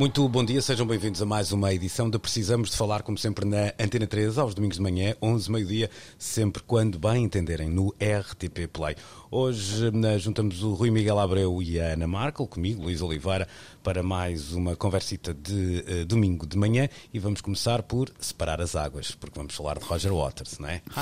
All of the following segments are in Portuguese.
Muito bom dia, sejam bem-vindos a mais uma edição de Precisamos de Falar, como sempre, na Antena 3, aos domingos de manhã, 11, meio-dia, sempre quando bem entenderem, no RTP Play. Hoje eh, juntamos o Rui Miguel Abreu e a Ana Markel, comigo, Luís Oliveira, para mais uma conversita de uh, domingo de manhã e vamos começar por separar as águas, porque vamos falar de Roger Waters, não é?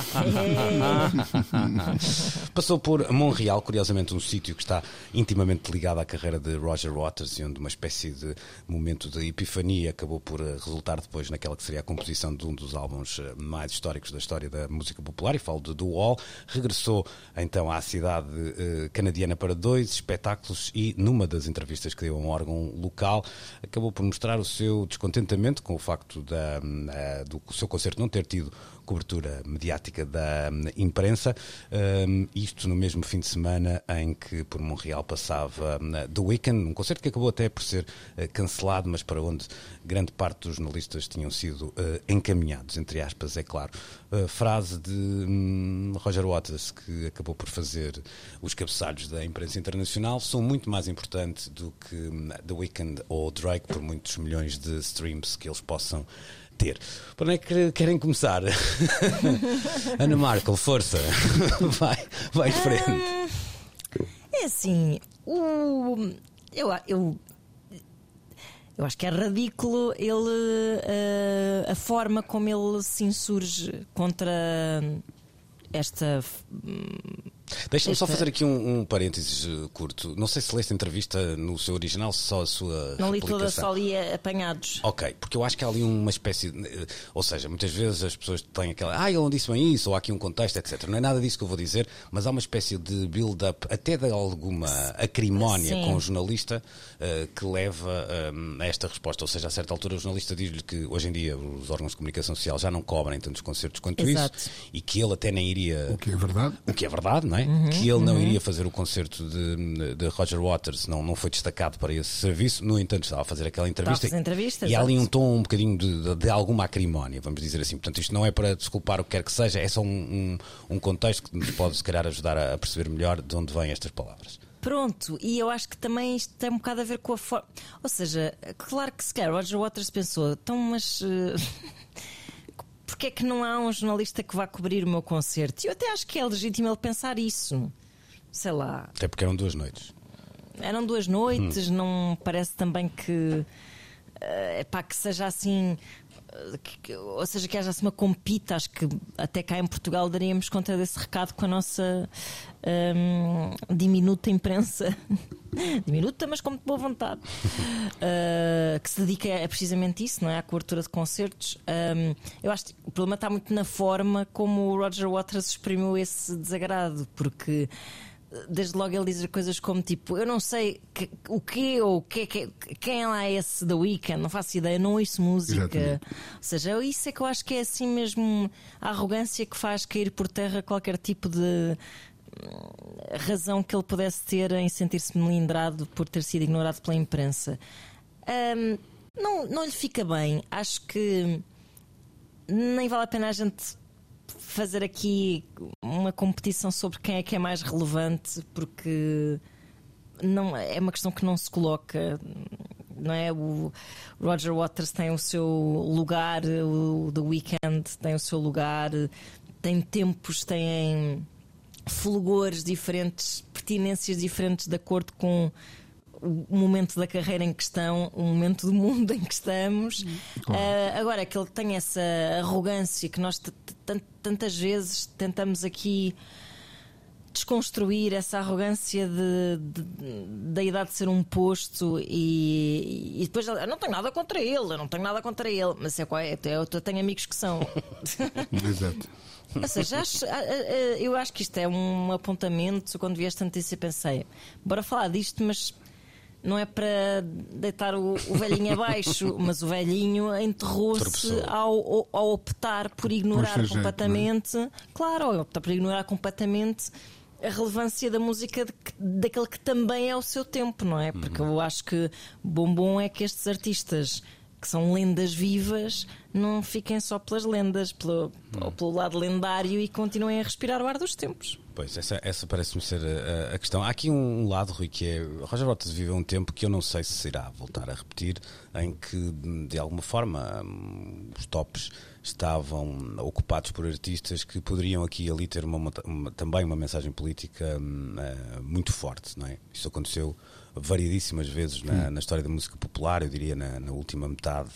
Passou por Montreal, curiosamente um sítio que está intimamente ligado à carreira de Roger Waters e onde uma espécie de momento de epifania acabou por uh, resultar depois naquela que seria a composição de um dos álbuns uh, mais históricos da história da música popular, e falo de The Wall. Regressou então à cidade canadiana para dois espetáculos e numa das entrevistas que deu a um órgão local, acabou por mostrar o seu descontentamento com o facto da, uh, do seu concerto não ter tido cobertura mediática da um, imprensa, um, isto no mesmo fim de semana em que por Montreal passava um, The Weeknd, um concerto que acabou até por ser uh, cancelado, mas para onde grande parte dos jornalistas tinham sido uh, encaminhados, entre aspas, é claro. frase de hum, Roger Waters, que acabou por fazer os cabeçalhos da imprensa internacional, são muito mais importantes do que hum, The Weeknd ou Drake, por muitos milhões de streams que eles possam ter. Para onde é que querem começar? Ana Markel, força. vai, vai em frente. É assim, o, eu, eu, eu acho que é ridículo ele uh, a forma como ele se insurge contra esta Deixa-me só fazer aqui um, um parênteses uh, curto. Não sei se leste a entrevista no seu original, só a sua. Não li toda, só li apanhados. Ok, porque eu acho que há ali uma espécie. De, uh, ou seja, muitas vezes as pessoas têm aquela. Ah, ele não disse bem isso, ou há aqui um contexto, etc. Não é nada disso que eu vou dizer, mas há uma espécie de build-up, até de alguma acrimónia Sim. com o jornalista, uh, que leva a esta resposta. Ou seja, a certa altura o jornalista diz-lhe que hoje em dia os órgãos de comunicação social já não cobrem tantos concertos quanto Exato. isso e que ele até nem iria. O que é verdade. O que é verdade, não é? É? Uhum, que ele não uhum. iria fazer o concerto de, de, Roger Waters, não, não foi destacado para esse serviço, no entanto estava a fazer aquela entrevista. e há ali um tom um bocadinho de, de, de, alguma acrimónia, vamos dizer assim. Portanto, isto não é para desculpar o que quer que seja, é só um, um, um contexto que nos pode, se calhar, ajudar a, a perceber melhor de onde vêm estas palavras. Pronto, e eu acho que também isto tem um bocado a ver com a forma. Ou seja, claro que se quer, Roger Waters pensou, então, mas. Uh... porque é que não há um jornalista que vá cobrir o meu concerto? E eu até acho que é legítimo ele pensar isso. Sei lá. Até porque eram duas noites. Eram duas noites, hum. não parece também que. É uh, pá, que seja assim. Que, ou seja, que haja uma compita, acho que até cá em Portugal daríamos conta desse recado com a nossa um, diminuta imprensa diminuta, mas com muito boa vontade, uh, que se dedica a precisamente isso, não é? À cobertura de concertos. Um, eu acho que o problema está muito na forma como o Roger Waters exprimiu esse desagrado, porque desde logo ele diz coisas como tipo, eu não sei que, o que ou que, que, quem lá é esse da Weekend, não faço ideia, não ouço música. Exatamente. Ou seja, isso é que eu acho que é assim mesmo a arrogância que faz cair por terra qualquer tipo de razão que ele pudesse ter em sentir-se melindrado por ter sido ignorado pela imprensa. Um, não, não lhe fica bem. Acho que nem vale a pena a gente fazer aqui uma competição sobre quem é que é mais relevante, porque não é uma questão que não se coloca. Não é? O Roger Waters tem o seu lugar, o The Weeknd tem o seu lugar, tem tempos, tem fulgores diferentes, pertinências diferentes de acordo com o momento da carreira em questão, o momento do mundo em que estamos. Claro. Uh, agora, que ele tem essa arrogância que nós tantas vezes tentamos aqui desconstruir essa arrogância de, de, da idade de ser um posto e, e depois eu não tenho nada contra ele, eu não tenho nada contra ele, mas é qual é, eu, eu tenho amigos que são. Exato. Ou seja, acho, eu acho que isto é um apontamento. Quando vi esta notícia, pensei, bora falar disto, mas não é para deitar o, o velhinho abaixo, mas o velhinho enterrou-se ao, ao optar por ignorar ser jeito, completamente, claro, ao optar por ignorar completamente a relevância da música de que- daquele que também é o seu tempo, não é? Porque eu acho que bom bom é que estes artistas que são lendas vivas não fiquem só pelas lendas, pelo, ou pelo lado lendário e continuem a respirar o ar dos tempos. Pois, essa, essa parece-me ser a, a questão. Há aqui um lado, Rui, que é. Roger Waters viveu um tempo que eu não sei se irá voltar a repetir, em que, de alguma forma, hum, os tops estavam ocupados por artistas que poderiam aqui e ali ter uma- uma- também uma mensagem política hum, eh, muito forte, não é? Isso aconteceu variedíssimas vezes na, na história da música popular, eu diria na, na última metade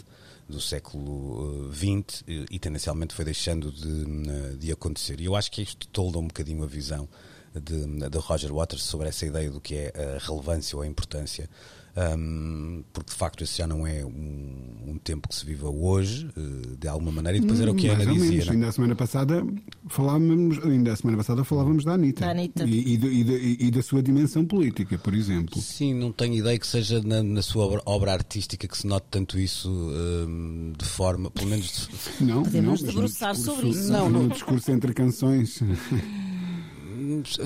do século XX e, e tendencialmente foi deixando de, de acontecer. E eu acho que isto tolda um bocadinho a visão de, de Roger Waters sobre essa ideia do que é a relevância ou a importância. Hum, porque de facto esse já não é um, um tempo que se viva hoje, eh, de alguma maneira, e depois era o que a Ana dizia. menos. não é? Ainda a semana passada falávamos, ainda a semana passada falávamos da Anitta. Da Anitta. E, e da- e e da sua dimensão política, por exemplo. Sim, não tenho ideia que seja na, na sua obra, obra artística que se note tanto isso hum, de forma, pelo menos de- Não, Podemos não, debruçar discurso- sobre isso. Não, no discurso entre canções.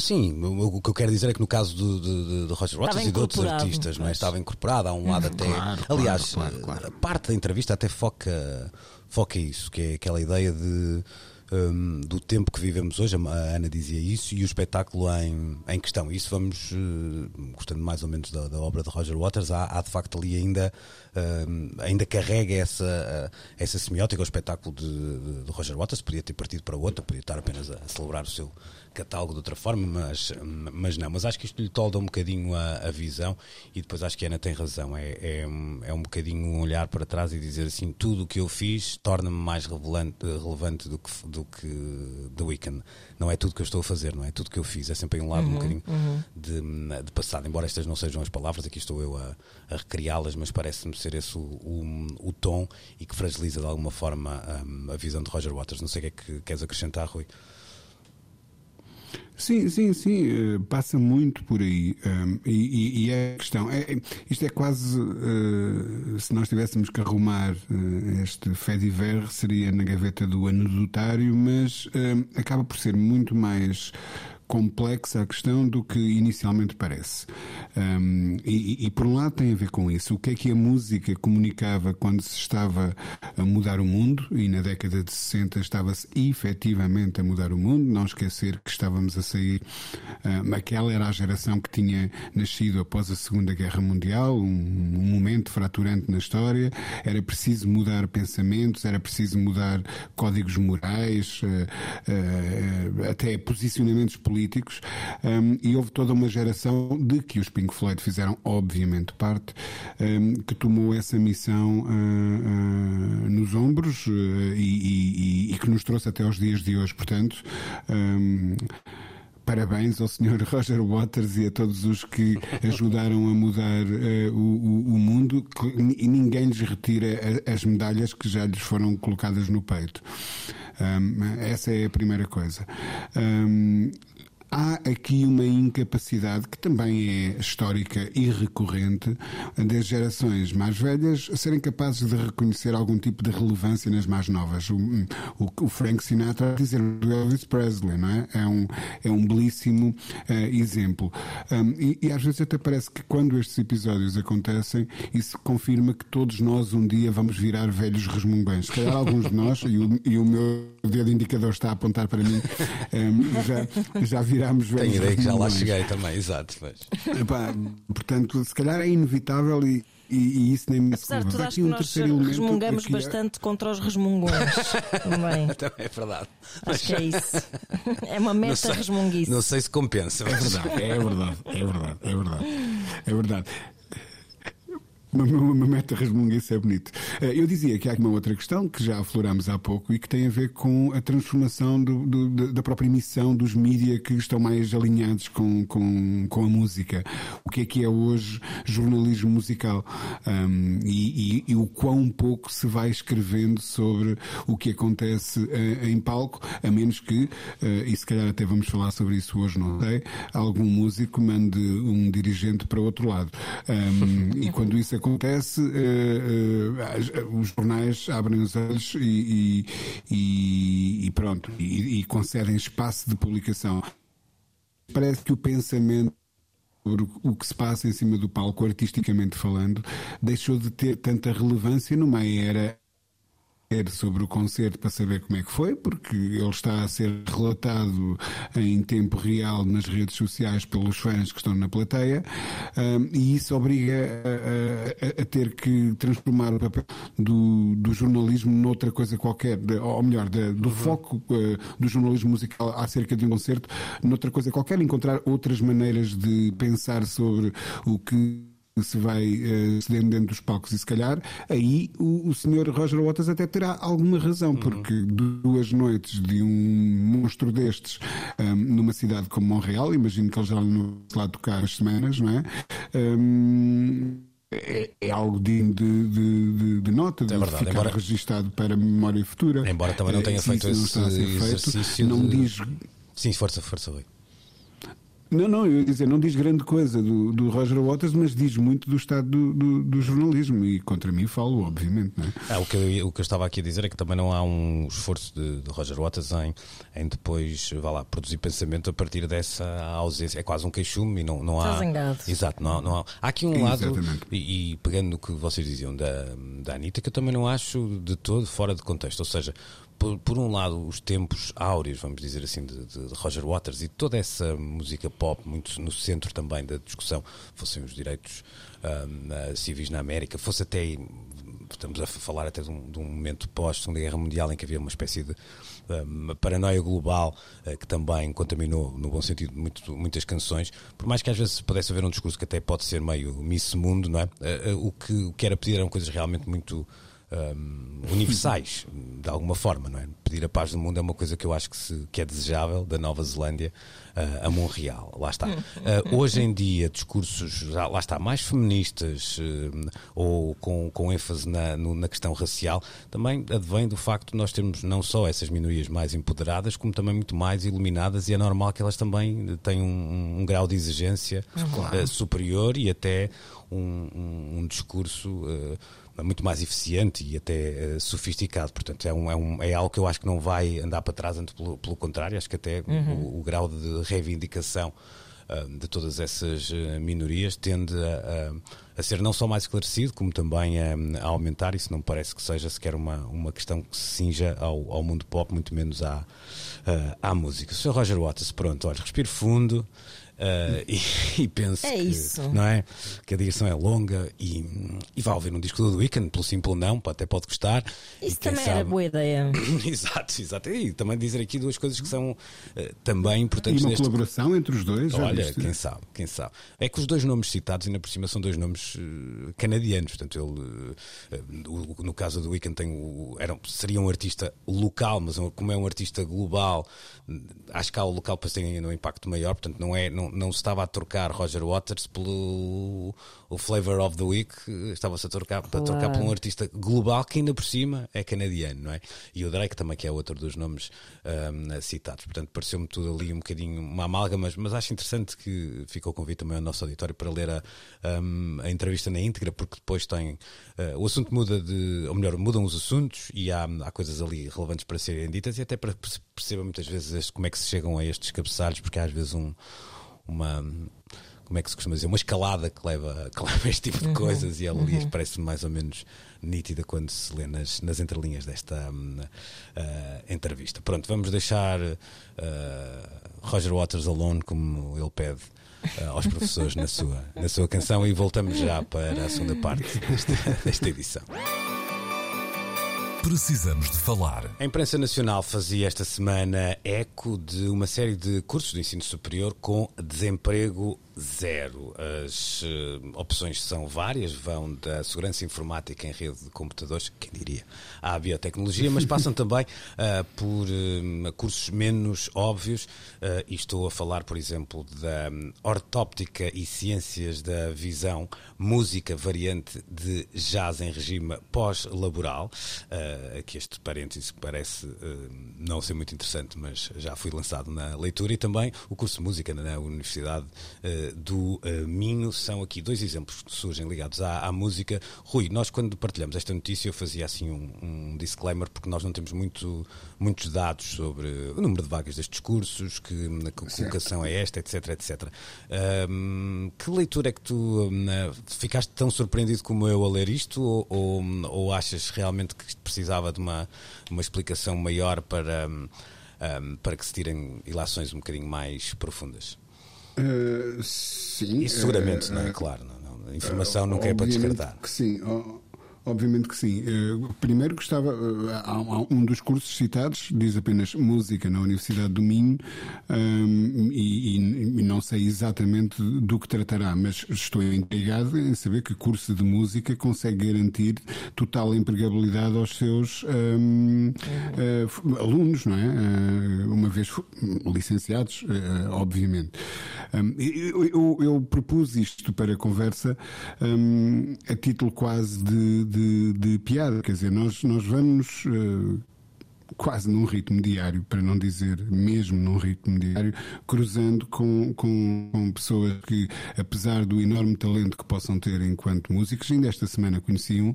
Sim, o que eu quero dizer é que no caso do, do- do- do Roger Waters e de outros artistas, não é? estava incorporado. Há um lado até. Claro, Aliás, claro, claro. a parte da entrevista até foca, foca isso, que é aquela ideia de. hum, do tempo que vivemos hoje, a Ana dizia isso, e o espetáculo em, em questão. Isso vamos, eh, gostando mais ou menos da, da obra de Roger Waters, há, há de facto ali ainda, hum, ainda carrega essa, eh, essa semiótica. O espetáculo de, de- de Roger Waters podia ter partido para outra, podia estar apenas a celebrar o seu catálogo de outra forma, mas, mas não. Mas acho que isto lhe tolda um bocadinho a, a visão e depois acho que a Ana tem razão. É, é, um- é um bocadinho um olhar para trás e dizer assim: tudo o que eu fiz torna-me mais relevante, relevante do, que, do que The Weeknd. Não é tudo que eu estou a fazer, não é tudo que eu fiz. É sempre um lado um bocadinho de, de passado. Embora estas não sejam as palavras, aqui estou eu a, a recriá-las, mas parece-me ser esse o, o, o tom e que fragiliza de alguma forma hum, a visão de Roger Waters. Não sei o que é que queres acrescentar, Rui. Sim, sim, sim, eh, passa muito por aí. um, e, e- e é a questão, é, é- isto é quase, eh, se nós tivéssemos que arrumar eh, este Fediver, seria na gaveta do anedotário, mas eh, acaba por ser muito mais complexa a questão do que inicialmente parece. Um, e, e, por um lado tem a ver com isso. O que é que a música comunicava quando se estava a mudar o mundo? E na década de 60 estava-se efetivamente a mudar o mundo. Não esquecer que estávamos a sair. Um, aquela era a geração que tinha nascido após a Segunda Guerra Mundial, um, um momento fraturante na história. Era preciso mudar pensamentos, era preciso mudar códigos morais, uh, uh, até posicionamentos políticos políticos um, e houve toda uma geração de que os Pink Floyd fizeram obviamente parte um, que tomou essa missão uh, uh, nos ombros uh, e, e, e, que nos trouxe até aos dias de hoje portanto um, Parabéns ao Sr. Roger Waters e a todos os que ajudaram a mudar uh, o, o, mundo e ninguém lhes retira as medalhas que já lhes foram colocadas no peito. Um, essa é a primeira coisa. Um, há aqui uma incapacidade que também é histórica e recorrente das gerações mais velhas serem capazes de reconhecer algum tipo de relevância nas mais novas. O, o, o Frank Sinatra dizer do Elvis Presley, não é? É um, é um belíssimo uh, exemplo. Um, e, e às vezes até parece que quando estes episódios acontecem, isso confirma que todos nós um dia vamos virar velhos resmungões. Se calhar alguns de nós, e o, e o meu dedo indicador está a apontar para mim, um, já, já virámos velhos Tenho ideia que já lá cheguei também, exato. Mas... Epá, portanto, se calhar é inevitável e, e, e isso nem me Apesar de tudo, acho que um nós resmungamos aqui... bastante contra os resmungões também. também é verdade. Acho que é isso. É uma meta sei, resmunguice. Não sei se compensa. É verdade, é verdade, é verdade, é verdade. É verdade. Uma, meta resmunga, isso é bonito. Uh, eu dizia que há uma outra questão que já aflorámos há pouco e que tem a ver com a transformação do, do, da própria emissão dos mídia que estão mais alinhados com, com, com a música. O que é que é hoje jornalismo musical? Um, e, e, e, o quão pouco se vai escrevendo sobre o que acontece uh, em palco, a menos que, uh, e se calhar até vamos falar sobre isso hoje, não sei, algum músico mande um dirigente para outro lado. Um, e quando isso acontece, uh, os jornais abrem os olhos e, e, e pronto, e, e concedem espaço de publicação. Parece que o pensamento sobre o que se passa em cima do palco, artisticamente falando, deixou de ter tanta relevância numa era sobre o concerto para saber como é que foi, porque ele está a ser relatado em tempo real nas redes sociais pelos fãs que estão na plateia, um, e isso obriga a, a, a, ter que transformar o papel do, do jornalismo noutra coisa qualquer, de, ou melhor, de, do uhum. foco uh, do jornalismo musical acerca de um concerto, noutra coisa qualquer, encontrar outras maneiras de pensar sobre o que se vai uh, cedendo dentro dos palcos e se calhar aí o, o senhor Roger Waters até terá alguma razão, uhum. porque duas noites de um monstro destes um, numa cidade como Montreal, imagino que ele já não lá tocar as semanas, não é? Um, é, é, algo digno de, de, de, de nota, é de verdade, ficar embora, registado para a memória futura. Embora também não tenha feito esse exercício. Feito, não diz. Sim, força, força, Rui. Não, não, eu ia dizer, não diz grande coisa do, do Roger Waters, mas diz muito do estado do, do, do jornalismo e contra mim falo, obviamente. Não é? Ah, o, que eu, o que eu estava aqui a dizer é que também não há um esforço de, de Roger Waters em, em depois, vá lá, produzir pensamento a partir dessa ausência. É quase um queixume e não, não há. zangado. Exato, não, não há. Há aqui um lado, e, e, pegando no que vocês diziam da, da Anitta, que eu também não acho de todo fora de contexto. Ou seja, por, por, um lado, os tempos áureos, vamos dizer assim, de, de, Roger Waters e toda essa música pop, muito no centro também da discussão, fossem os direitos um, civis na América, fosse até. Estamos a falar até de um, de um momento pós-Segunda Guerra Mundial em que havia uma espécie de um, paranoia global uh, que também contaminou, no bom sentido, muito, muitas canções. Por mais que às vezes pudesse haver um discurso que até pode ser meio Miss Mundo, não é? Uh, o, que, o que era pedir eram coisas realmente muito um, universais, de alguma forma, não é? Pedir a paz do mundo é uma coisa que eu acho que, se, que é desejável da Nova Zelândia uh, a Montreal. Lá está. Uh, hoje em dia, discursos, lá está, mais feministas uh, ou com, com ênfase na, no, na questão racial, também advém do facto de nós termos não só essas minorias mais empoderadas, como também muito mais iluminadas, e é normal que elas também tenham um, um grau de exigência claro. superior e até um, um, um discurso muito mais eficiente e até uh, sofisticado. Portanto, é, um, é, um, é algo que eu acho que não vai andar para trás, antes pelo, pelo contrário, acho que até uhum. o, o, grau de reivindicação uh, de todas essas uh, minorias tende a, a, a, ser não só mais esclarecido, como também a, a, aumentar. Isso não parece que seja sequer uma, uma questão que se cinja ao, ao mundo pop, muito menos à, à música. Sr. Roger Waters, pronto, olha, respiro fundo. Uh, e, e, penso é que, isso. não é? que a digressão é longa e, e vai ouvir um disco do Weekend, pelo simples não, até pode gostar. Isso também sabe... era boa ideia. exato, exato. E também dizer aqui duas coisas que são uh, também importantes. E uma neste... colaboração entre os dois? Olha, quem sabe, quem sabe. É que os dois nomes citados, ainda por cima, são dois nomes uh, canadianos. Portanto, ele, no caso do Weekend, tem o, era, seria um artista local, mas como é um artista global, à escala local, depois tem ainda um impacto maior. Portanto, não é. Não, não, se estava a trocar Roger Waters pelo o Flavor of the Week, estava-se a trocar, claro. a trocar por um artista global que ainda por cima é canadiano, não é? E o Drake também, que é outro dos nomes um, citados. Portanto, pareceu-me tudo ali um bocadinho uma amalga, mas, mas acho interessante que ficou o convite também ao nosso auditório para ler a, um, a entrevista na íntegra, porque depois tem. Uh, o assunto muda de. Ou melhor, mudam os assuntos e há, há coisas ali relevantes para serem ditas e até para perceber muitas vezes como é que se chegam a estes cabeçalhos, porque há às vezes um uma como é que se costuma dizer, uma escalada que leva, que leva a este tipo de uhum. coisas e ela ali uhum. parece mais ou menos nítida quando se lê nas, nas entrelinhas desta um, uh, entrevista. Pronto, vamos deixar uh, Roger Waters alone, como ele pede. Uh, aos professores na sua, na sua canção e voltamos já para a segunda parte desta, desta edição. Precisamos de falar. A imprensa nacional fazia esta semana eco de uma série de cursos de ensino superior com desemprego zero. As uh, opções são várias, vão da segurança informática em rede de computadores, quem diria, à biotecnologia, mas passam também uh, por uh, cursos menos óbvios. e estou a falar, por exemplo, da um, ortóptica e ciências da visão, música variante de jazz em regime pós-laboral. aqui este parênteses que parece não ser muito interessante, mas já foi lançado na leitura, e também o curso de música na Universidade do uh, Minho são aqui dois exemplos que surgem ligados à, à, música. Rui, nós quando partilhamos esta notícia eu fazia assim um, um, disclaimer porque nós não temos muito, muitos dados sobre o número de vagas destes cursos, que, que colocação é esta, etc, etc. Um, que leitura é que tu um, ficaste tão surpreendido como eu a ler isto ou, ou, ou achas realmente que precisava de uma, uma explicação maior para, um, para que se tirem ilações um bocadinho mais profundas? Uh, sim. Isso seguramente, uh, não é? Claro, não, não. a informação uh, nunca é para descartar. Que sim. Obviamente que sim. Eh, primeiro gostava, eh, há um dos cursos citados, diz apenas música na Universidade do Minho, um, e, e, sei exatamente do que tratará, mas estou intrigado em saber que curso de música consegue garantir total empregabilidade aos seus um, uh, alunos, não é? Uh, uma vez licenciados, uh, obviamente. Um, eu, eu, eu, propus isto para a conversa a título quase de, de de, de piada. Quer dizer, nós, nós vamos. Quase num ritmo diário, para não dizer mesmo num ritmo diário, cruzando com, com, com, pessoas que, apesar do enorme talento que possam ter enquanto músicos, ainda esta semana conheci um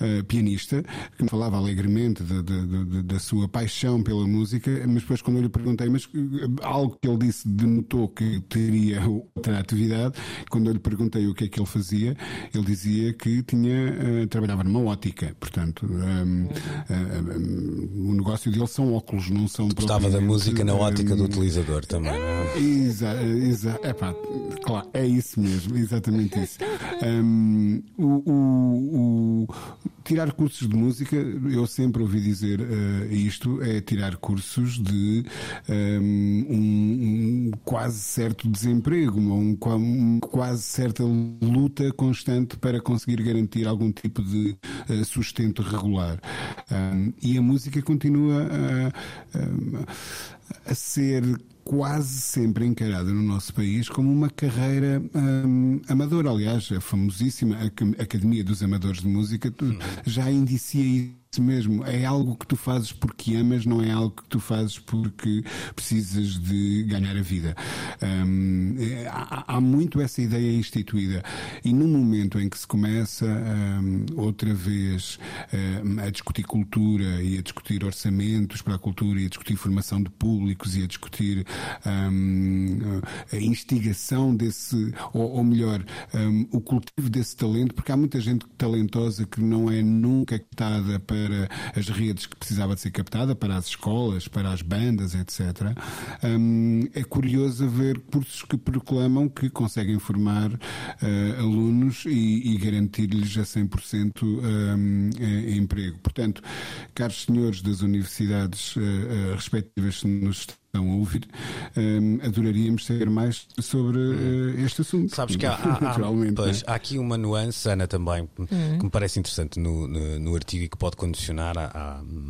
uh, pianista, que me falava alegremente de, de, de, da sua paixão pela música, mas depois quando eu lhe perguntei, mas uh, algo que ele disse denotou que teria outra atividade, quando eu lhe perguntei o que é que ele fazia, ele dizia que tinha, uh, trabalhava numa ótica, portanto, um, uh, o negócio dele são óculos, não são Gostava da música na ótica do utilizador também, é? Exato, exa é pá, claro, é isso mesmo, exatamente isso. Um, o, o, o tirar cursos de música, eu sempre ouvi dizer uh, isto, é tirar cursos de um, um, quase certo desemprego, um, um, quase certa luta constante para conseguir garantir algum tipo de uh, sustento regular. e a música continua a, a ser quase sempre encarada no nosso país como uma carreira hum, amadora. Aliás, a famosíssima Academia dos Amadores de Música já indicia isso mesmo. É algo que tu fazes porque amas, não é algo que tu fazes porque precisas de ganhar a vida. É, há, há, muito essa ideia instituída. E no momento em que se começa outra vez a discutir cultura e a discutir orçamentos para a cultura e a discutir formação de públicos e a discutir a instigação desse, ou, ou melhor, o cultivo desse talento, porque há muita gente talentosa que não é nunca captada para para as redes que precisava de ser captada, para as escolas, para as bandas, etc. Um, é curioso ver cursos que proclamam que conseguem formar uh, alunos e, e garantir-lhes a 100% um, emprego. Portanto, caros senhores das universidades uh, respectivas, nos estão a ouvir, um, adoraríamos saber mais sobre uh, este assunto. Sabes que há, há, há, pois, é? há aqui uma nuance, Ana, também, uhum. que me parece interessante no, no, no, artigo e que pode condicionar a,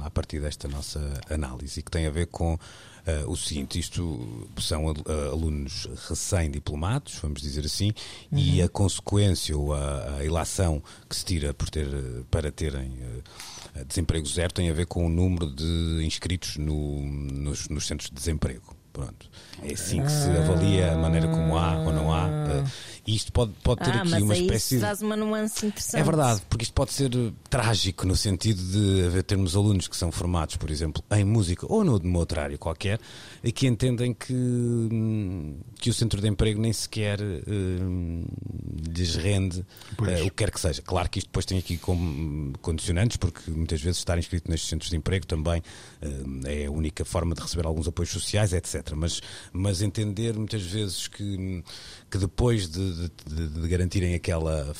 a, a partir desta nossa análise e que tem a ver com Uh, o seguinte: isto são uh, alunos recém-diplomados, vamos dizer assim, uhum. e a consequência ou a, a, ilação que se tira por ter, para terem. Uh, desemprego zero tem a ver com o número de inscritos no, nos, nos centros de desemprego. Pronto. É assim que se avalia a maneira como há ou não há. Uh, isto pode, pode ter ah, aqui uma espécie. Isso traz uma nuance interessante. É verdade, porque isto pode ser trágico no sentido de haver termos alunos que são formados, por exemplo, em música ou no, numa outra área qualquer, e que entendem que, que o centro de emprego nem sequer uh, lhes rende uh, o que quer que seja. Claro que isto depois tem aqui como condicionantes, porque muitas vezes estar inscrito nestes centros de emprego também uh, é a única forma de receber alguns apoios sociais, etc. Mas, mas entender muitas vezes que, que depois de, de- de- garantirem aquela,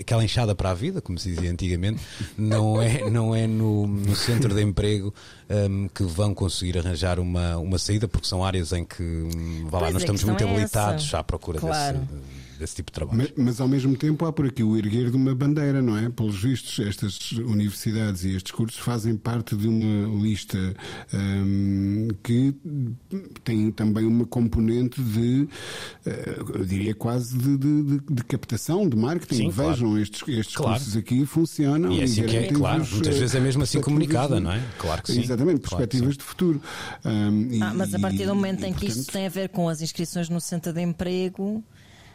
aquela enxada para a vida, como se dizia antigamente, não é, não é no, no centro de emprego um, que vão conseguir arranjar uma, uma saída, porque são áreas em que hum, vá lá, Pois nós é, estamos muito habilitados essa. à procura Claro. desse, desse tipo de trabalho. Mas, mas, ao mesmo tempo há por aqui o erguer de uma bandeira, não é? Pelos vistos, estas universidades e estes cursos fazem parte de uma lista hum, que tem também uma componente de, eh, eu diria quase de, de- de- de captação, de marketing. Sim, claro. Vejam, estes, estes Claro. cursos aqui funcionam. E é assim que é, claro. Muitas vezes é mesmo assim comunicada, de- não é? Claro que sim. Exatamente, Claro perspectivas sim. de futuro. Hum, e- Ah, mas a partir do momento e, em que portanto, isto tem a ver com as inscrições no centro de emprego,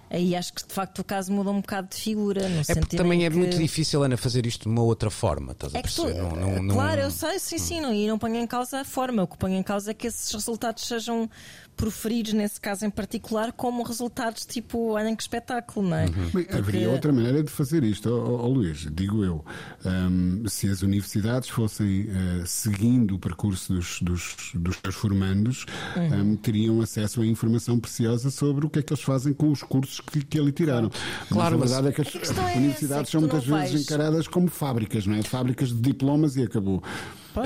aí acho que de facto o caso muda um bocado de figura. No É porque também é que... muito difícil, Ana, fazer isto de uma outra forma, estás a É tu, perceber? Não- não- não- Claro, eu sei, sim, sim, não, e não ponho em causa a forma. O que ponho em causa é que esses resultados sejam proferidos, nesse caso em particular, como resultados tipo, olhem que espetáculo, não é? Uhum. Bem, Porque- haveria outra maneira de fazer isto, ó, ó, ó, Luís, digo eu. Ahm, se as universidades fossem eh, seguindo o percurso dos, dos, dos seus formandos, Uhum. ahm, teriam acesso a informação preciosa sobre o que é que eles fazem com os cursos que, que ali tiraram. Claro, mas mas- a verdade é que as questão é universidades que são muitas vezes vais- encaradas como fábricas, não é? Fábricas de diplomas e acabou.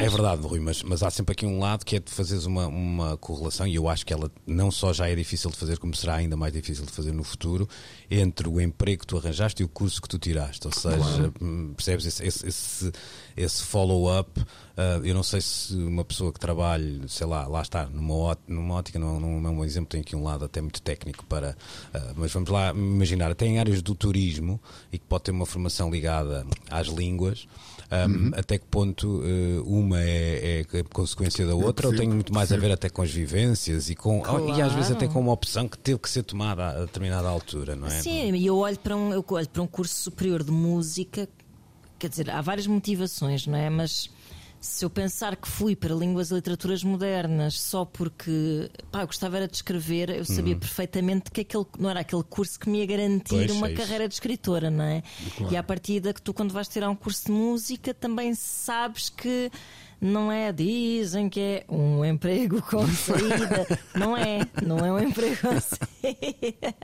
É verdade, Rui, mas, mas há sempre aqui um lado que é de fazeres uma, uma correlação, e eu acho que ela não só já é difícil de fazer, como será ainda mais difícil de fazer no futuro, entre o emprego que tu arranjaste e o curso que tu tiraste. Ou seja, hum, percebes esse, esse, esse, esse follow-up. ah, eu não sei se uma pessoa que trabalhe, sei lá, lá está, numa, ó- numa ótica, não, não é um exemplo, tem aqui um lado até muito técnico para. ah, mas vamos lá imaginar, até em áreas do turismo e que pode ter uma formação ligada às línguas. Um, Até que ponto eh, uma é, é consequência da outra ou tem muito mais a ver até com as vivências e, com, e às vezes Claro. até com uma opção que teve que ser tomada a determinada altura, não é? Sim, e eu olho para um, eu olho para um curso superior de música, quer dizer, há várias motivações, não é? Mas se eu pensar que fui para línguas e literaturas modernas só porque pá, eu gostava era de escrever, eu sabia perfeitamente que aquele não era aquele curso que me ia garantir Pois, uma é carreira de escritora, não é? E à partida que tu, quando vais tirar um curso de música, também sabes que não é, dizem que é um emprego com saída. não é, não é um emprego com saída.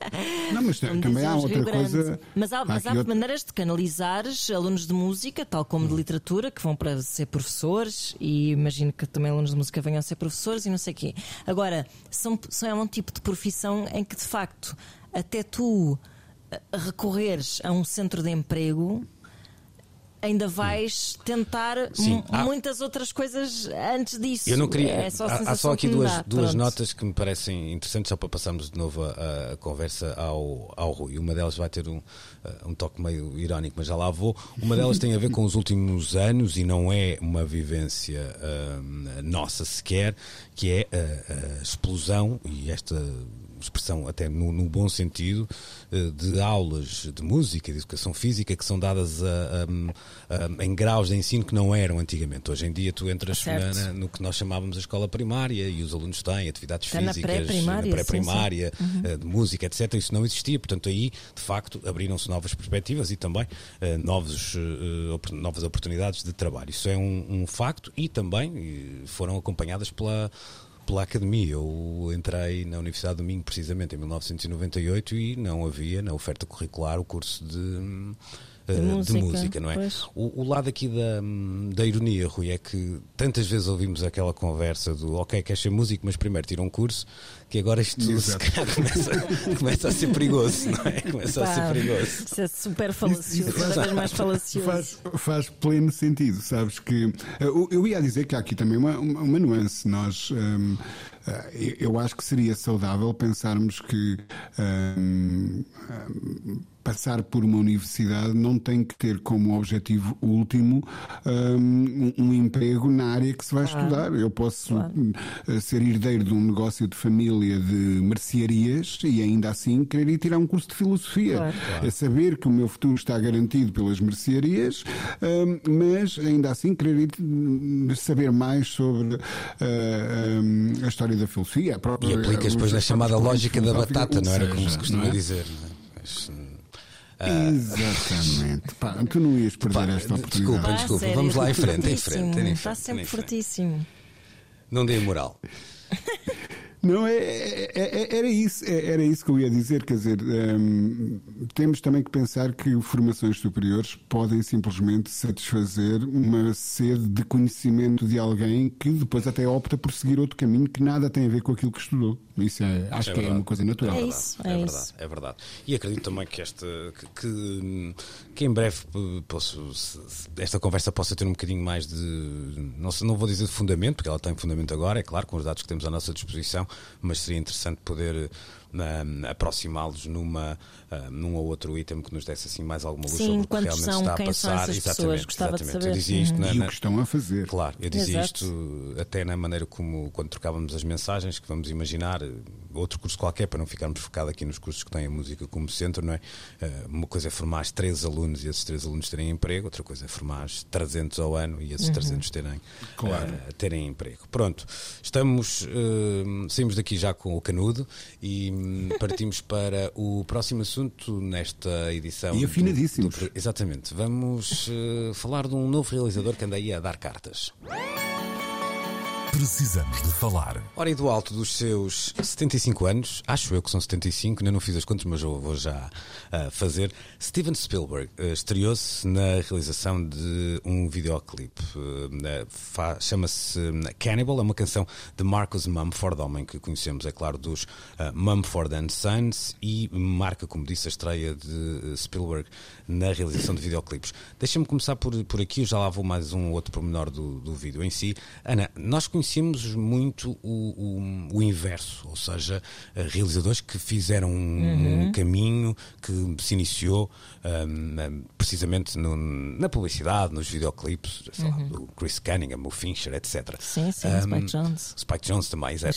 Não, mas Como também há outra coisa. Mas há, mas há maneiras de canalizares alunos de música, tal como de literatura, que vão para ser professores, e imagino que também alunos de música venham a ser professores e não sei o quê. Agora, são, são, é um tipo de profissão em que, de facto, até tu eh, recorreres a um centro de emprego. Ainda vais tentar Sim, há- muitas outras coisas antes disso. Eu não queria. É só há, há só aqui duas, dá. duas Pronto. notas que me parecem interessantes, só para passarmos de novo a, a conversa ao, ao Rui. Uma delas vai ter um, eh, um toque meio irónico, mas já lá vou. Uma delas tem a ver com os últimos anos e não é uma vivência ah, nossa sequer, que é a, a explosão, e esta expressão até no, no bom sentido, eh, de aulas de música, de educação física, que são dadas a- a- a- em graus de ensino que não eram antigamente. Hoje em dia tu entras na- no que nós chamávamos a escola primária e os alunos têm atividades Está físicas, pré-primária, na pré-primária, sim, Uhum. eh, de música, etc. Isso não existia. Portanto, aí, de facto, abriram-se novas perspectivas e também eh, novos, eh, op- novas oportunidades de trabalho. Isso é um, um facto e também eh, foram acompanhadas pela. Pela academia, eu entrei na Universidade do Minho precisamente em 1998 e não havia na oferta curricular o curso de, eh, de música, música, não é? O, o lado aqui da, da ironia, Rui, é que tantas vezes ouvimos aquela conversa do ok, queres ser músico, mas primeiro tira um curso, que agora isto começa, começa a ser perigoso, não é? Começa a ser Pá, perigoso. Isso é super falacioso, cada vez mais falacioso. Faz, faz pleno sentido, sabes que eu, eu ia dizer que há aqui também uma, uma, uma nuance. Nós hum, ah, eu eu acho que seria saudável pensarmos que hum, hum, passar por uma universidade não tem que ter como objetivo último hum, um, um emprego na área que se vai estudar. Eu posso Claro. hum, ser herdeiro de um negócio de família de mercearias e ainda assim querer ir tirar um curso de filosofia. Claro. É saber que o meu futuro está garantido pelas mercearias, hum, mas ainda assim querer ir, hum, saber mais sobre ah, hum, a história da filosofia. a própria- E aplicas depois na chamada lógica da batata, não era como se costuma não é? dizer. não é? mas. Exatamente. Pá, tu não ias perder Pá, esta desculpa. oportunidade. Ah, desculpa, sério, vamos lá em está frente, em frente, em Está frente, sempre em frente. fortíssimo. Não dê moral. Não, é, é- é- era, isso, é- era isso que eu ia dizer. Quer dizer, hum, temos também que pensar que formações superiores podem simplesmente satisfazer uma sede de conhecimento de alguém que depois até opta por seguir outro caminho que nada tem a ver com aquilo que estudou. Isso é, acho É que é uma coisa natural. É verdade, isso, é, é verdade, isso. é verdade. E acredito também que esta que, que, em breve posso, esta conversa possa ter um bocadinho mais de não, sei- não vou dizer de fundamento, porque ela tem fundamento agora, é claro, com os dados que temos à nossa disposição, mas seria interessante poder eh, aproximá-los numa eh, num ou outro item que nos desse assim mais alguma luz Sim, sobre o que realmente são, está a quem são passar. essas pessoas? exatamente, Gostava de exatamente. saber. Eu dizia isto Uhum. na- E o na- que estão a fazer. Claro, eu dizia Exato. isto até na maneira como, quando trocávamos as mensagens, que vamos imaginar outro curso qualquer, para não ficarmos focados aqui nos cursos que têm a música como centro, não é? Eh, Uma coisa é formar três alunos e esses três alunos terem emprego, outra coisa é formar 300 ao ano e esses 300 terem, Claro. eh, terem emprego. Pronto, estamos, eh, saímos daqui já com o canudo e hum, partimos para o próximo assunto nesta edição. E do- afinadíssimos. do- exatamente, vamos eh, falar de um novo realizador que anda aí a dar cartas. Precisamos de falar. Ora, e do alto dos seus 75 anos, acho eu que são 75, ainda não fiz as contas, mas eu vou já ah, fazer. Steven Spielberg ah, estreou-se na realização de um videoclipe. Fa- Chama-se Cannibal, é uma canção de Marcus Mumford, homem que conhecemos, é claro, dos Mumford and Sons, e marca, como disse, a estreia de Spielberg na realização de videoclipes. Deixa-me começar por, por aqui, eu já lá vou mais um outro pormenor do, do vídeo em si. Ana, nós conhecemos muito o, o, o inverso, ou seja, eh, realizadores que fizeram um, um caminho que se iniciou hum, precisamente no- na publicidade, nos videoclipes, sei lá, do Chris Cunningham, o Fincher, etc. Sim, sim, Hum, Spike Jonze. Spike Jones também, exato.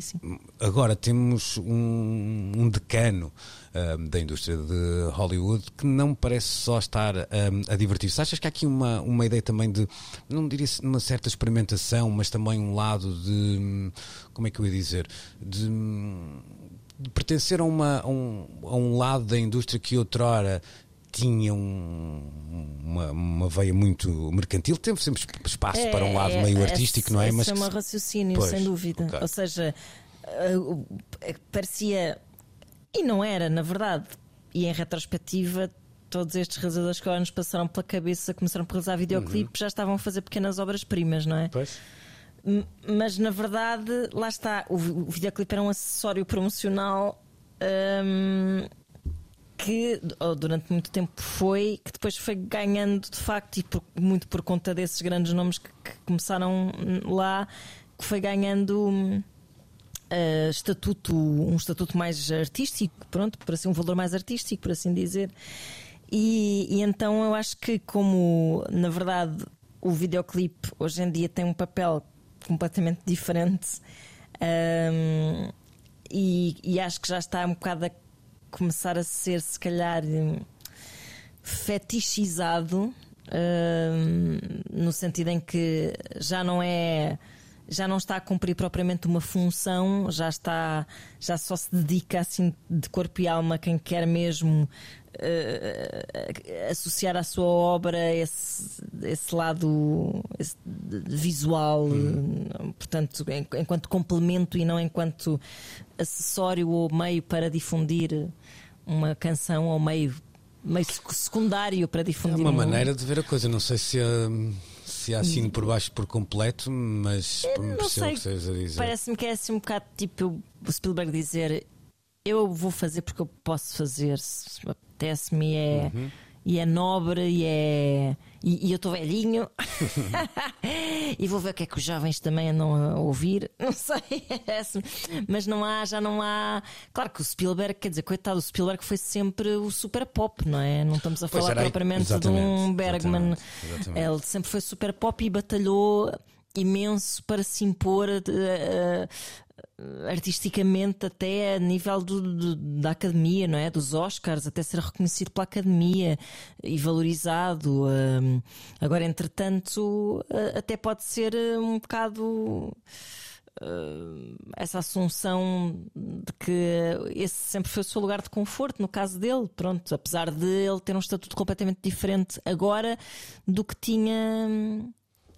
Sim. Agora temos um, um decano ahm, da indústria de Hollywood que não parece só estar ahm, a divertir-se. Achas que há aqui uma, uma ideia também de, não diria uma certa experimentação, mas também um lado de, hum, como é que eu ia dizer, de, hum, de pertencer a, uma, a, um, a um lado da indústria que outrora tinha um- uma, uma veia muito mercantil, teve sempre espaço para um lado meio artístico, não é? Mas é um raciocínio, Pois, sem dúvida. ok. Ou seja, eh, eh, parecia. E não era, na verdade. E em retrospectiva, todos estes realizadores que agora nos passaram pela cabeça, começaram por realizar videoclipes, já estavam a fazer pequenas obras-primas, não é? Uhum. Pois. Mas na verdade, lá está, o, o videoclipe era um acessório promocional hum, que ou durante muito tempo foi, que depois foi ganhando de facto, e por- muito por conta desses grandes nomes que, que começaram lá, que foi ganhando. hum, eh, estatuto, um estatuto mais artístico, pronto, por assim, um valor mais artístico, por assim dizer. E, e então eu acho que, como na verdade o videoclipe hoje em dia tem um papel completamente diferente, hum, e, e acho que já está um bocado a começar a ser, se calhar, fetichizado hum, no sentido em que já não é já não está a cumprir propriamente uma função já está já só se dedica assim de corpo e alma a quem quer mesmo eh, associar à sua obra esse, esse lado esse visual eh, portanto en- enquanto complemento e não enquanto acessório ou meio para difundir uma canção ou meio meio sec- secundário para É difundir uma um- maneira de ver a coisa. Não sei se, hum, se assino por baixo por completo, mas não percebo o sei, que estás a dizer. parece-me que é assim um bocado tipo o Spielberg dizer eu vou fazer porque eu posso fazer se me apetece-me é, Uhum. E é nobre e é e, e eu estou velhinho. E vou ver o que é que os jovens também andam a ouvir. Não sei parece-me. mas não há já não há. Claro que o Spielberg quer dizer coitado o Spielberg foi sempre o super pop não é? Não estamos a Pois falar aí- propriamente de um Bergman. exatamente, exatamente. ele sempre foi super pop e batalhou imenso para se impor eh, artisticamente até a nível do- do- da academia, não é? Dos Oscars, até ser reconhecido pela academia e valorizado. hum. Agora, entretanto, até pode ser eh, um bocado uh, essa assunção de que esse sempre foi o seu lugar de conforto, no caso dele, pronto, apesar de ele ter um estatuto completamente diferente agora do que tinha.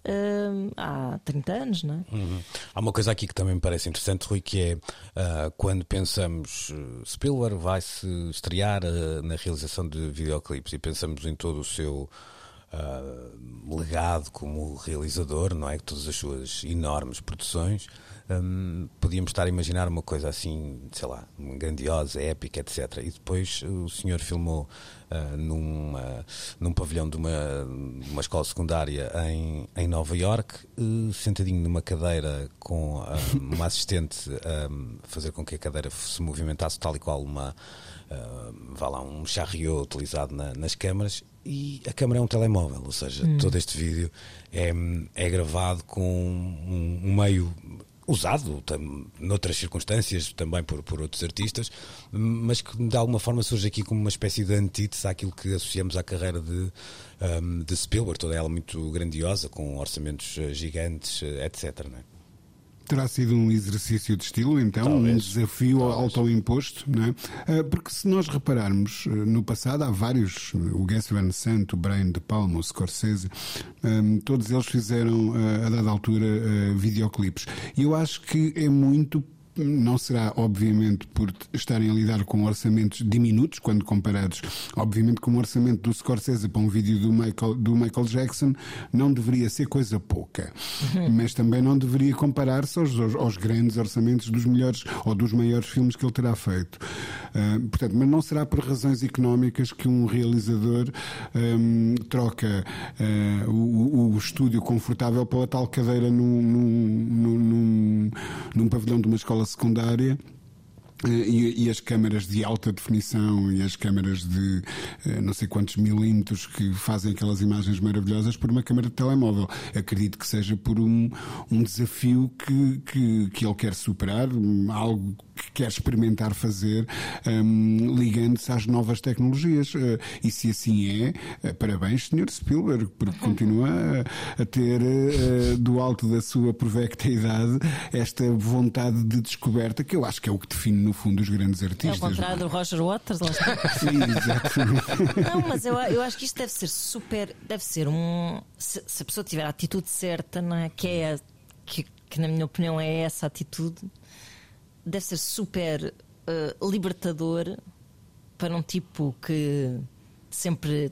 Uh, há 30 anos, não é? Uhum. Há uma coisa aqui que também me parece interessante, Rui, que é uh, quando pensamos uh, Spielberg vai se estrear na realização de videoclipes e pensamos em todo o seu legado como realizador, não é? Todas as suas enormes produções um, podíamos estar a imaginar uma coisa assim, sei lá, grandiosa, épica, etc. E depois o senhor filmou uh, numa, num pavilhão de uma, uma escola secundária em, em Nova York, uh, sentadinho numa cadeira com uh, uma assistente a fazer com que a cadeira se movimentasse tal e qual uma. Uh, vá lá, um charriot utilizado na, nas câmaras e a câmara é um telemóvel, ou seja, hum. todo este vídeo é, é gravado com um, um meio usado tam, noutras circunstâncias também por, por outros artistas, mas que de alguma forma surge aqui como uma espécie de antítese àquilo que associamos à carreira de, um, de Spielberg, toda ela muito grandiosa, com orçamentos eh, gigantes, eh, etc. Não é? Terá sido um exercício de estilo, então, Talvez. um desafio autoimposto, não é? Ah, porque se nós repararmos ah, no passado, há vários, o Gus Van Sant, o Brian De Palma, o Scorsese, ah, todos eles fizeram, a dada altura, videoclipes. E eu acho que é muito não será, obviamente, por estarem a lidar com orçamentos diminutos, quando comparados, obviamente, com o orçamento do Scorsese para um vídeo do Michael, do Michael Jackson, não deveria ser coisa pouca. Uhum. Mas também não deveria comparar-se aos, aos, aos, grandes orçamentos dos melhores ou dos maiores filmes que ele terá feito. Uh, portanto, mas não será por razões económicas que um realizador um, troca uh, o, o, estúdio confortável pela tal cadeira num, num, num, num pavilhão de uma escola secundária. Eh, e, e, as câmaras de alta definição e as câmaras de eh, não sei quantos milímetros que fazem aquelas imagens maravilhosas por uma câmara de telemóvel. Acredito que seja por um, um desafio que, que, que ele quer superar, algo que quer experimentar fazer, um, ligando-se às novas tecnologias. Uh, e se assim é, uh, parabéns, Sr. Spielberg, porque continua a, a ter, uh, do alto da sua provecta idade, esta vontade de descoberta, que eu acho que é o que define, no fundo, os grandes artistas. É ao contrário do Roger Waters, lá está. Sim, exatamente. Não, mas eu, eu acho que isto deve ser super. Deve ser um. Se, se a pessoa tiver a atitude certa, não é? que é. Que, que na minha opinião é essa atitude deve ser super uh, libertador para um tipo que sempre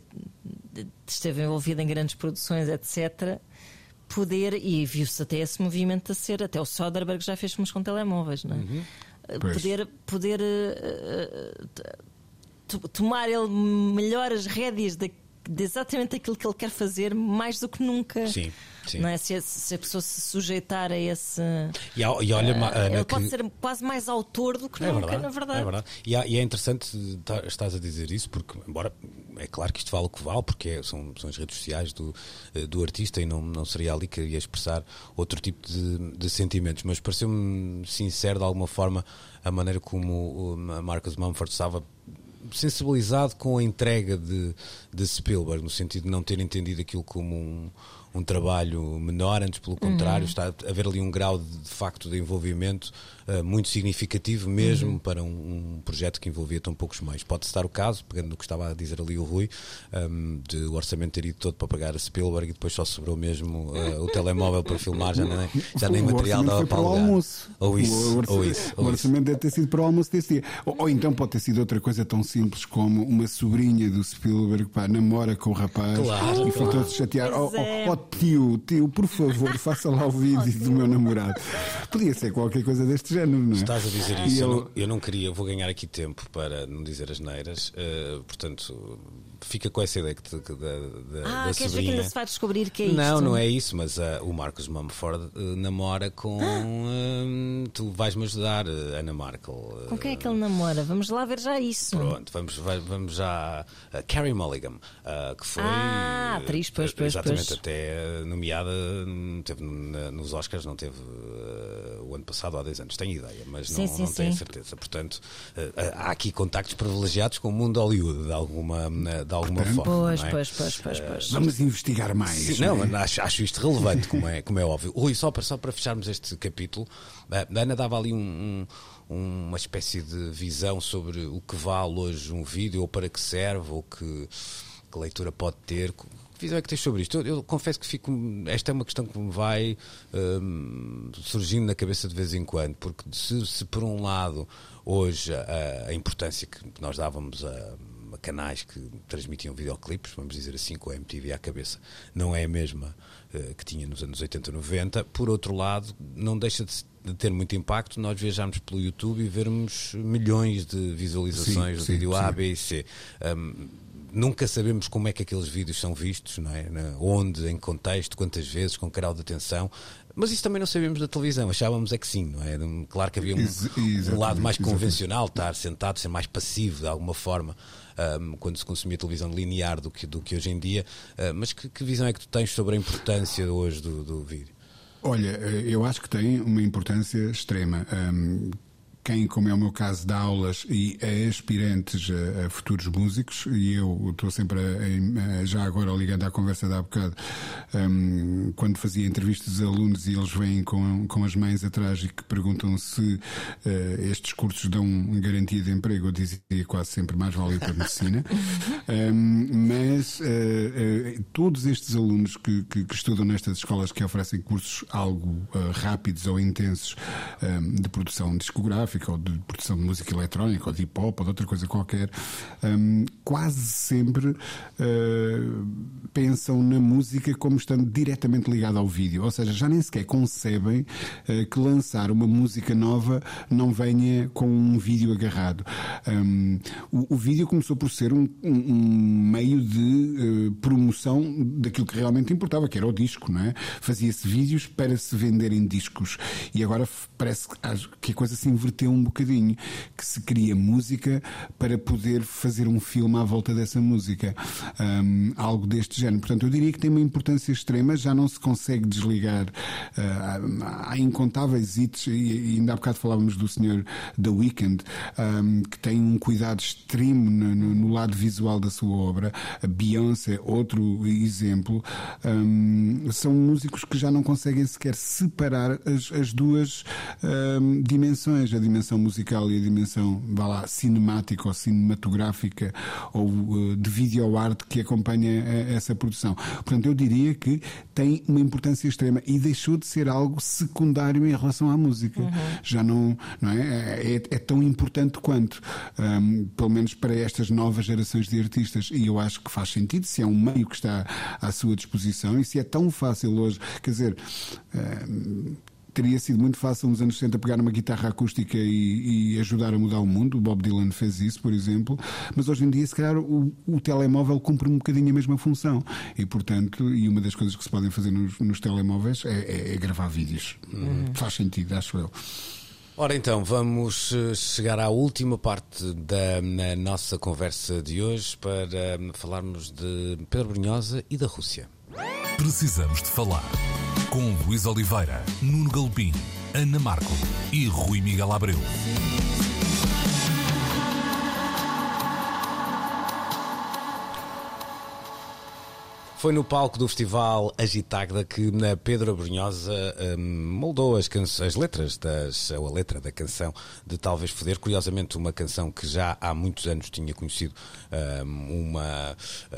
esteve envolvido em grandes produções, etc. Poder, e viu-se até esse movimento a ser, até o Soderbergh já fez filmes com telemóveis, não é? Uhum. Eh, poder, poder uh, tomar ele melhor as rédeas de, de exatamente aquilo que ele quer fazer, mais do que nunca. Sim. Sim. Não é? se, se a pessoa se sujeitar a esse. E, e olha, uh, ele pode que... ser quase mais autor do que é nunca, verdade, na verdade. É verdade. E, há, e, é interessante tá, estás a dizer isso, porque, embora é claro que isto vale o que vale, porque é, são, são as redes sociais do, eh, do artista e não, não seria ali que ia expressar outro tipo de, de sentimentos, mas pareceu-me sincero de alguma forma a maneira como o Marcus Mumford estava sensibilizado com a entrega de, de Spielberg, no sentido de não ter entendido aquilo como um, um trabalho menor, antes pelo contrário, uhum. está a haver ali um grau de, de facto de envolvimento uh, muito significativo mesmo uhum. para um, um, projeto que envolvia tão poucos meios. Pode-se dar o caso, pegando no que estava a dizer ali o Rui, um, ehm, de o orçamento ter ido todo para pagar a Spielberg e depois só sobrou mesmo uh, o telemóvel para filmar, já nem, já nem material dava para, para o almoço. Ou isso, o, ou isso. Ou o orçamento deve ter sido para o almoço desse dia. Ou, ou, então pode ter sido outra coisa tão simples como uma sobrinha do Spielberg pá, namora com o rapaz claro, e claro. faltou-se chatear. Oh, oh, oh, tio, tio, por favor, faça lá o vídeo do meu namorado. Podia ser qualquer coisa deste género, não é? Estás a dizer isso, eu... eu... não, eu, não, queria, vou ganhar aqui tempo para não dizer as neiras, uh, portanto, fica com essa ideia que te, da, da, ah, da queres ver que ainda se vai descobrir que é isto? Não, não é isso, mas uh, o Marcos Mumford uh, namora com. Uh, tu vais-me ajudar, Ana Markle. com quem é que ele namora? Vamos lá ver já isso. Pronto, vamos, vamos já. Carrie Mulligan, que foi. Ah, atriz, pois, pois, Exatamente, pois. até nomeada, teve nos Oscars, não teve o ano passado, há 10 anos, tenho ideia, mas Sim, não, sim, não tenho sim. certeza. Portanto, há aqui contactos privilegiados com o mundo Hollywood, de alguma, de alguma Portanto, forma. Pois, não é? pois, pois, pois, pois. Vamos investigar mais. Sim, não, é? acho, acho isto relevante, como é, como é óbvio. Rui, só para, só para fecharmos este capítulo, a Ana dava ali um- um- uma espécie de visão sobre o que vale hoje um vídeo, ou para que serve, ou que, que leitura pode ter. Que visão é que tens sobre isto? Eu, eu confesso que fico. Esta é uma questão que me vai hum, surgindo na cabeça de vez em quando, porque se, se por um lado hoje a, a importância que nós dávamos a canais que transmitiam videoclipes, vamos dizer assim, com a MTV à cabeça, não é a mesma eh, que tinha nos anos 80, 90. Por outro lado, não deixa de, ter muito impacto nós viajarmos pelo YouTube e vermos milhões de visualizações Sim, do sim, vídeo A, sim. B e C. Hum, nunca sabemos como é que aqueles vídeos são vistos, não é? Onde, em contexto, quantas vezes, com que grau de atenção. Mas isso também não sabíamos da televisão, achávamos é que sim, não é? Claro que havia um, um lado mais convencional, estar sentado, ser mais passivo de alguma forma, um, quando se consumia televisão linear do que, do que hoje em dia. Uh, mas que, que visão é que tu tens sobre a importância hoje do, do vídeo? Olha, eh, eu acho que tem uma importância extrema. Hum, quem, como é o meu caso, dá aulas e é aspirantes a, a futuros músicos, e eu estou sempre, a- a- já agora ligando à conversa da bocado, hum, quando fazia entrevistas a alunos e eles vêm com, com as mães atrás e que perguntam se eh, estes cursos dão garantia de emprego, eu dizia quase sempre mais vale ir para a medicina. Hum, mas eh, eh, todos estes alunos que, que- que estudam nestas escolas que oferecem cursos algo rápidos ou intensos hum, de produção discográfica ou de produção de música eletrónica ou de hip hop ou de outra coisa qualquer, hum, quase sempre eh, pensam na música como estando diretamente ligada ao vídeo. Ou seja, já nem sequer concebem eh, que lançar uma música nova não venha com um vídeo agarrado. Hum, o, o vídeo começou por ser um, um- um meio de eh, promoção daquilo que realmente importava, que era o disco, não é? Fazia-se vídeos para se venderem discos. E agora parece as- que a coisa se inverteu um bocadinho, que se cria música para poder fazer um filme à volta dessa música. Hum, algo deste género. Portanto, eu diria que tem uma importância extrema, já não se consegue desligar. Ah, há- incontáveis hits, e, ainda há bocado falávamos do senhor The Weeknd, hum, que tem um cuidado extremo no, no- lado visual da sua obra. A Beyoncé, outro exemplo. Hum, são músicos que já não conseguem sequer separar as, as duas dimensões, a dimensão musical e a dimensão, vá lá, cinemática ou cinematográfica ou uh, de videoarte que acompanha eh, essa produção. Portanto, eu diria que tem uma importância extrema e deixou de ser algo secundário em relação à música. Já não, não é? É, é tão importante quanto, hum, pelo menos para estas novas gerações de artistas. E eu acho que faz sentido se é um meio que está à sua disposição e se é tão fácil hoje. Quer dizer. hum, Teria sido muito fácil nos anos 60 pegar uma guitarra acústica e, e ajudar a mudar o mundo. O Bob Dylan fez isso, por exemplo. Mas hoje em dia, se calhar, o, o telemóvel cumpre um bocadinho a mesma função. E, portanto, e uma das coisas que se podem fazer nos, nos telemóveis é, é- é gravar vídeos. Faz sentido, acho eu. Ora então, vamos eh, chegar à última parte da na nossa conversa de hoje para hum, falarmos de Pedro Brunhosa e da Rússia. Precisamos de falar com Luís Oliveira, Nuno Galpim, Ana Marco e Rui Miguel Abreu. Foi no palco do festival Agitagda que na Pedro Brunhosa hum, moldou as, as letras, das, ou a letra da canção de Talvez Foder. Curiosamente, uma canção que já há muitos anos tinha conhecido hum, uma,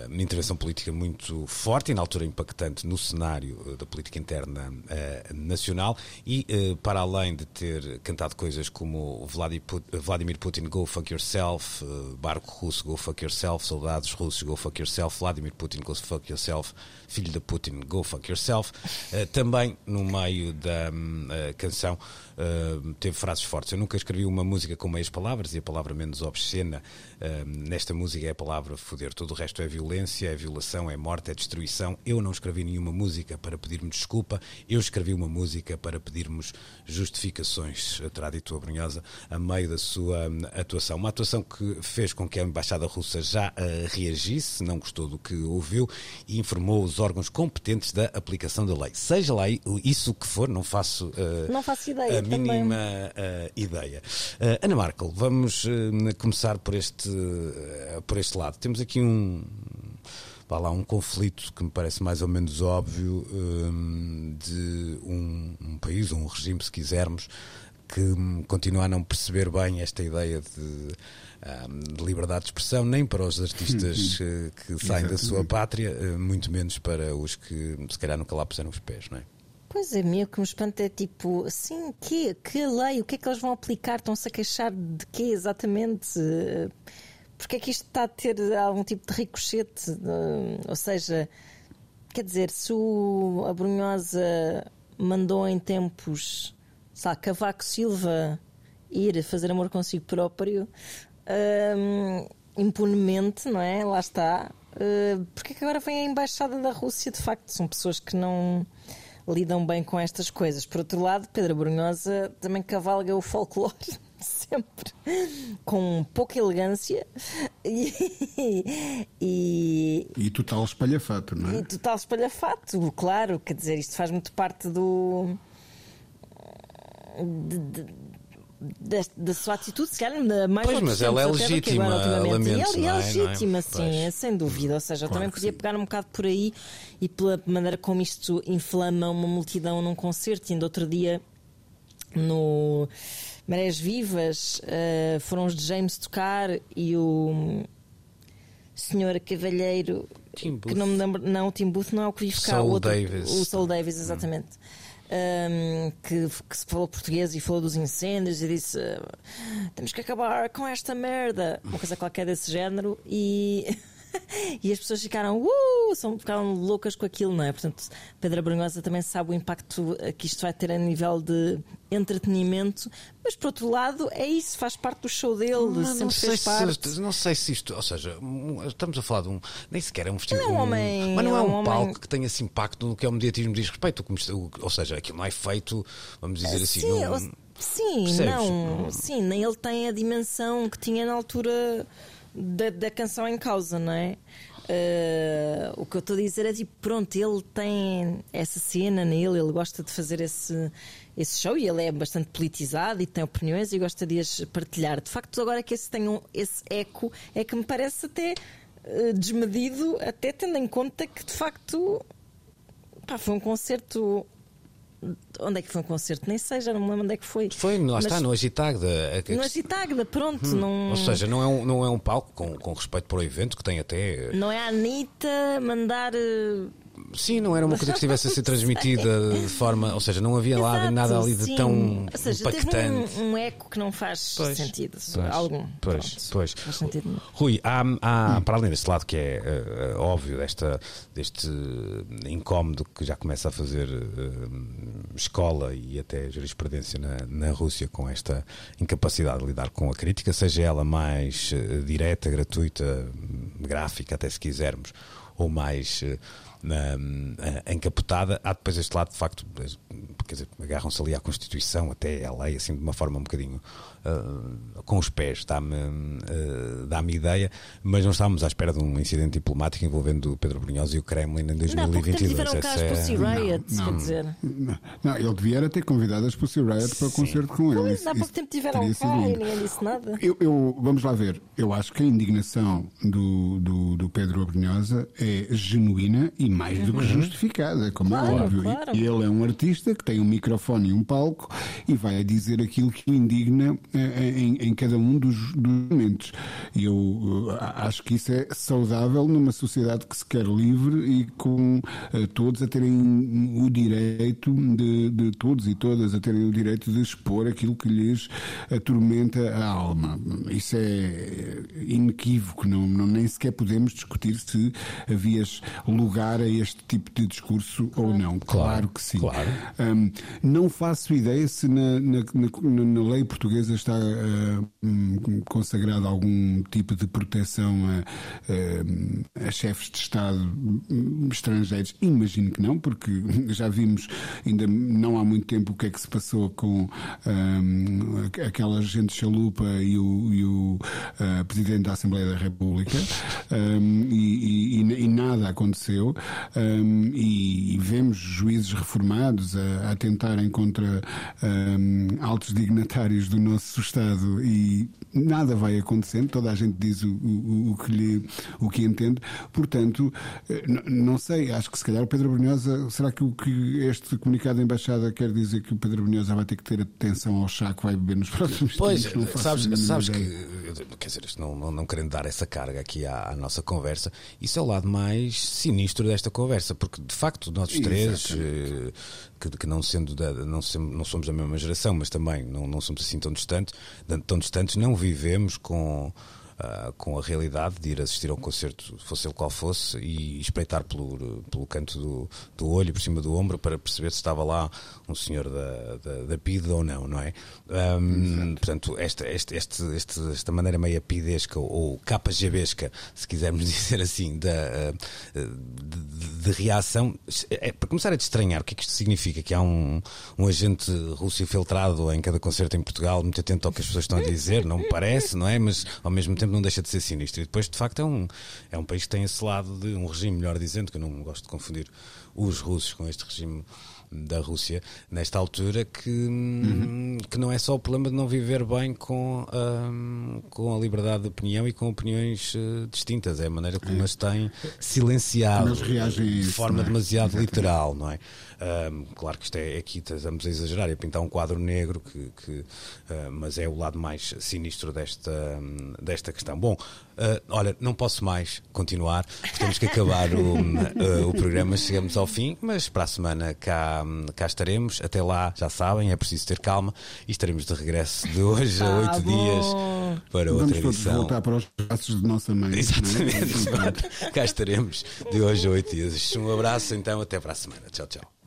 hum, intervenção política muito forte e na altura impactante no cenário eh, da política interna eh, nacional e eh, para além de ter cantado coisas como Vladimir Putin Go Fuck Yourself, Barco Russo Go Fuck Yourself, Soldados Russos Go Fuck Yourself, Vladimir Putin Go Fuck Yourself, myself. Filho de Putin Go Fuck Yourself, eh, também no meio da hum, eh, canção eh, teve frases fortes. Eu nunca escrevi uma música com meias palavras e a palavra menos obscena eh, nesta música é a palavra foder. Todo o resto é violência, é violação, é morte, é destruição. Eu não escrevi nenhuma música para pedirmos desculpa, eu escrevi uma música para pedirmos justificações, terá dito a Brunhosa, a meio da sua hum, atuação. Uma atuação que fez com que a Embaixada Russa já reagisse, não gostou do que ouviu e informou os órgãos competentes da aplicação da lei. Seja lá isso que for, não faço, uh, não faço ideia, a mínima uh, ideia. Uh, Ana Markel, vamos começar por este, por este lado. Temos aqui um vá lá, um conflito que me parece mais ou menos óbvio de um, um país, um regime, se quisermos, que continua a não perceber bem esta ideia de, de liberdade de expressão, nem para os artistas eh, que saem da sua pátria, eh, muito menos para os que se calhar nunca lá puseram os pés, não é? Pois é, meio que me espanta é tipo, assim, que, que lei? O que é que eles vão aplicar? Estão-se a queixar de quê exatamente? Porque é que isto está a ter algum tipo de ricochete? Ou seja, quer dizer, se o, a Brunhosa mandou em tempos, sabe, Cavaco Silva ir fazer amor consigo próprio, hum, impunemente, não é? Lá está. Uh, porque é que agora vem a embaixada da Rússia? De facto, são pessoas que não lidam bem com estas coisas. Por outro lado, Pedro Brunhosa também cavalga o folclore sempre com pouca elegância e, e, e total espalhafato, não é? E total espalhafato, claro, quer dizer, isto faz muito parte do. De, de, da, sua atitude, se calhar, mais Pois, mas ela é legítima, agora, lamento, e ele é, é legítima, é? sim, é, sem dúvida. Ou seja, claro também podia sim. pegar um bocado por aí e pela maneira como isto inflama uma multidão num concerto. E ainda outro dia, no Marés Vivas, uh, foram os de James tocar e o senhor Cavalheiro, que não me lembro, não, o Tim Booth não é o que vi ficar, Soul o outro, Davis. o Soul Davis, exatamente. Um, que, que, falou português e falou dos incêndios e disse temos que acabar com esta merda, uma coisa qualquer desse género, e e as pessoas ficaram, uh, são, ficaram loucas com aquilo, não é? Portanto, Pedro Brunhosa também sabe o impacto que isto vai ter a nível de entretenimento, mas por outro lado, é isso, faz parte do show dele, não, sempre não fez parte. Se, não sei se isto, ou seja, estamos a falar de um, nem sequer é um festival. Não é um homem. Mas não é, é um, um homem... palco que tenha esse impacto no que o mediatismo diz respeito. Ou seja, aquilo não é feito, vamos dizer assim. Sim, não, sim não. Sim, nem ele tem a dimensão que tinha na altura da, da canção em causa, não é? Uh, o que eu estou a dizer é tipo, pronto, ele tem essa cena nele, ele gosta de fazer esse, esse show e ele é bastante politizado e tem opiniões e gosta de as partilhar. De facto, agora que esse tem um, esse eco, é que me parece até uh, desmedido, até tendo em conta que de facto pá, foi um concerto Onde é que foi um concerto? Nem sei, já não me lembro onde é que foi. Foi, lá Mas, está, no Agitagda. No Agitagda, pronto. Hum, não... Ou seja, não é um, não é um palco com, com respeito para o evento que tem até. Não é a Anitta mandar eh, Sim, não era uma coisa que estivesse a ser transmitida de forma. Ou seja, não havia lá Exato, nada ali de sim. tão ou seja, impactante. Teve um, um, eco que não faz pois, sentido. Pois, algum. Pois, Pronto, pois. Faz sentido. Rui, há, há para além deste lado que é uh, óbvio, desta, deste incómodo que já começa a fazer uh, escola e até jurisprudência na, na Rússia com esta incapacidade de lidar com a crítica, seja ela mais uh, direta, gratuita, gráfica, até se quisermos, ou mais uh, encapotada. Há depois este lado, de facto, quer dizer, agarram-se ali à Constituição, até à lei, assim, de uma forma um bocadinho uh, com os pés, dá-me uh, dá ideia, mas não estávamos à espera de um incidente diplomático envolvendo Pedro Brunhosa e o Kremlin em 2022. Não, tiveram casos é... Pussy Riot, não, quer dizer. Não, não, ele devia ter convidado as Pussy Riot para o concerto com ele. Pois, há pouco tempo tiveram cá e ninguém disse nada. Eu, eu, vamos lá ver, eu acho que a indignação do, do, do Pedro Brunhosa é genuína e mais do que uhum. justificada, como é claro, é óbvio. Claro. Ele é um artista que tem um microfone e um palco e vai a dizer aquilo que o indigna em, em cada um dos, dos momentos. E eu uh, acho que isso é saudável numa sociedade que se quer livre e com uh, todos a terem o direito de, de, todos e todas a terem o direito de expor aquilo que lhes atormenta a alma. Isso é inequívoco, não, não nem sequer podemos discutir se havias lugar a este tipo de discurso ou não. Claro, claro que sim. Claro. Um, não faço ideia se na, na, na, na lei portuguesa está uh, consagrado algum tipo de proteção a, a, a, chefes de Estado estrangeiros? Imagino que não, porque já vimos ainda não há muito tempo o que é que se passou com um, aquela gente chalupa e o, e o uh, Presidente da Assembleia da República um, e, e, e, nada aconteceu. um, e, vemos juízes reformados a, a tentarem contra um, altos dignatários do nosso Estado e nada vai acontecendo, toda a gente diz o, o, o que, lhe, o que entende, portanto, eh, não sei, acho que se calhar o Pedro Brunhosa, será que o que este comunicado da Embaixada quer dizer que o Pedro Brunhosa vai ter que ter atenção ao chá que vai beber nos próximos pois, tempos? Pois, sabes, sabes que, quer dizer, não, não, não, querendo dar essa carga aqui à, à, nossa conversa, isso é o lado mais sinistro desta conversa, porque de facto nós três, que, que, não sendo da, não, não somos da mesma geração, mas também não, não somos assim tão distantes, tão distantes, não vivemos com uh, com a realidade de ir assistir a um concerto, fosse ele qual fosse, e espreitar pelo, pelo canto do, do olho, por cima do ombro, para perceber se estava lá um senhor da, da, da PIDE ou não, não é? Um, portanto, esta, esta, esta, esta maneira meio pidesca ou KGBesca, se quisermos dizer assim, da, ah, de, de, reação, é, para começar a estranhar o que é que isto significa, que há um, um agente russo infiltrado em cada concerto em Portugal, muito atento ao que as pessoas estão a dizer, não me parece, não é? Mas ao mesmo tempo não deixa de ser sinistro. E depois, de facto, é um, é um país que tem esse lado de um regime, melhor dizendo, que eu não gosto de confundir os russos com este regime da Rússia nesta altura que, uhum. que não é só o problema de não viver bem com, um, com a liberdade de opinião e com opiniões uh, distintas, é a maneira como é. as têm silenciado de forma é? demasiado Exatamente. literal, não é? Um, claro que isto é aqui estamos a exagerar e a pintar um quadro negro, que, que uh, mas é o lado mais sinistro desta, desta questão. Bom, uh, olha, não posso mais continuar, temos que acabar o, uh, o programa, chegamos ao fim, mas para a semana cá, cá estaremos. Até lá, já sabem, é preciso ter calma e estaremos de regresso de hoje a oito dias para outra Vamos edição. Vamos voltar para os braços de nossa mãe. É? Exatamente, é? cá estaremos de hoje a oito dias. Um abraço, então, até para a semana. Tchau, tchau.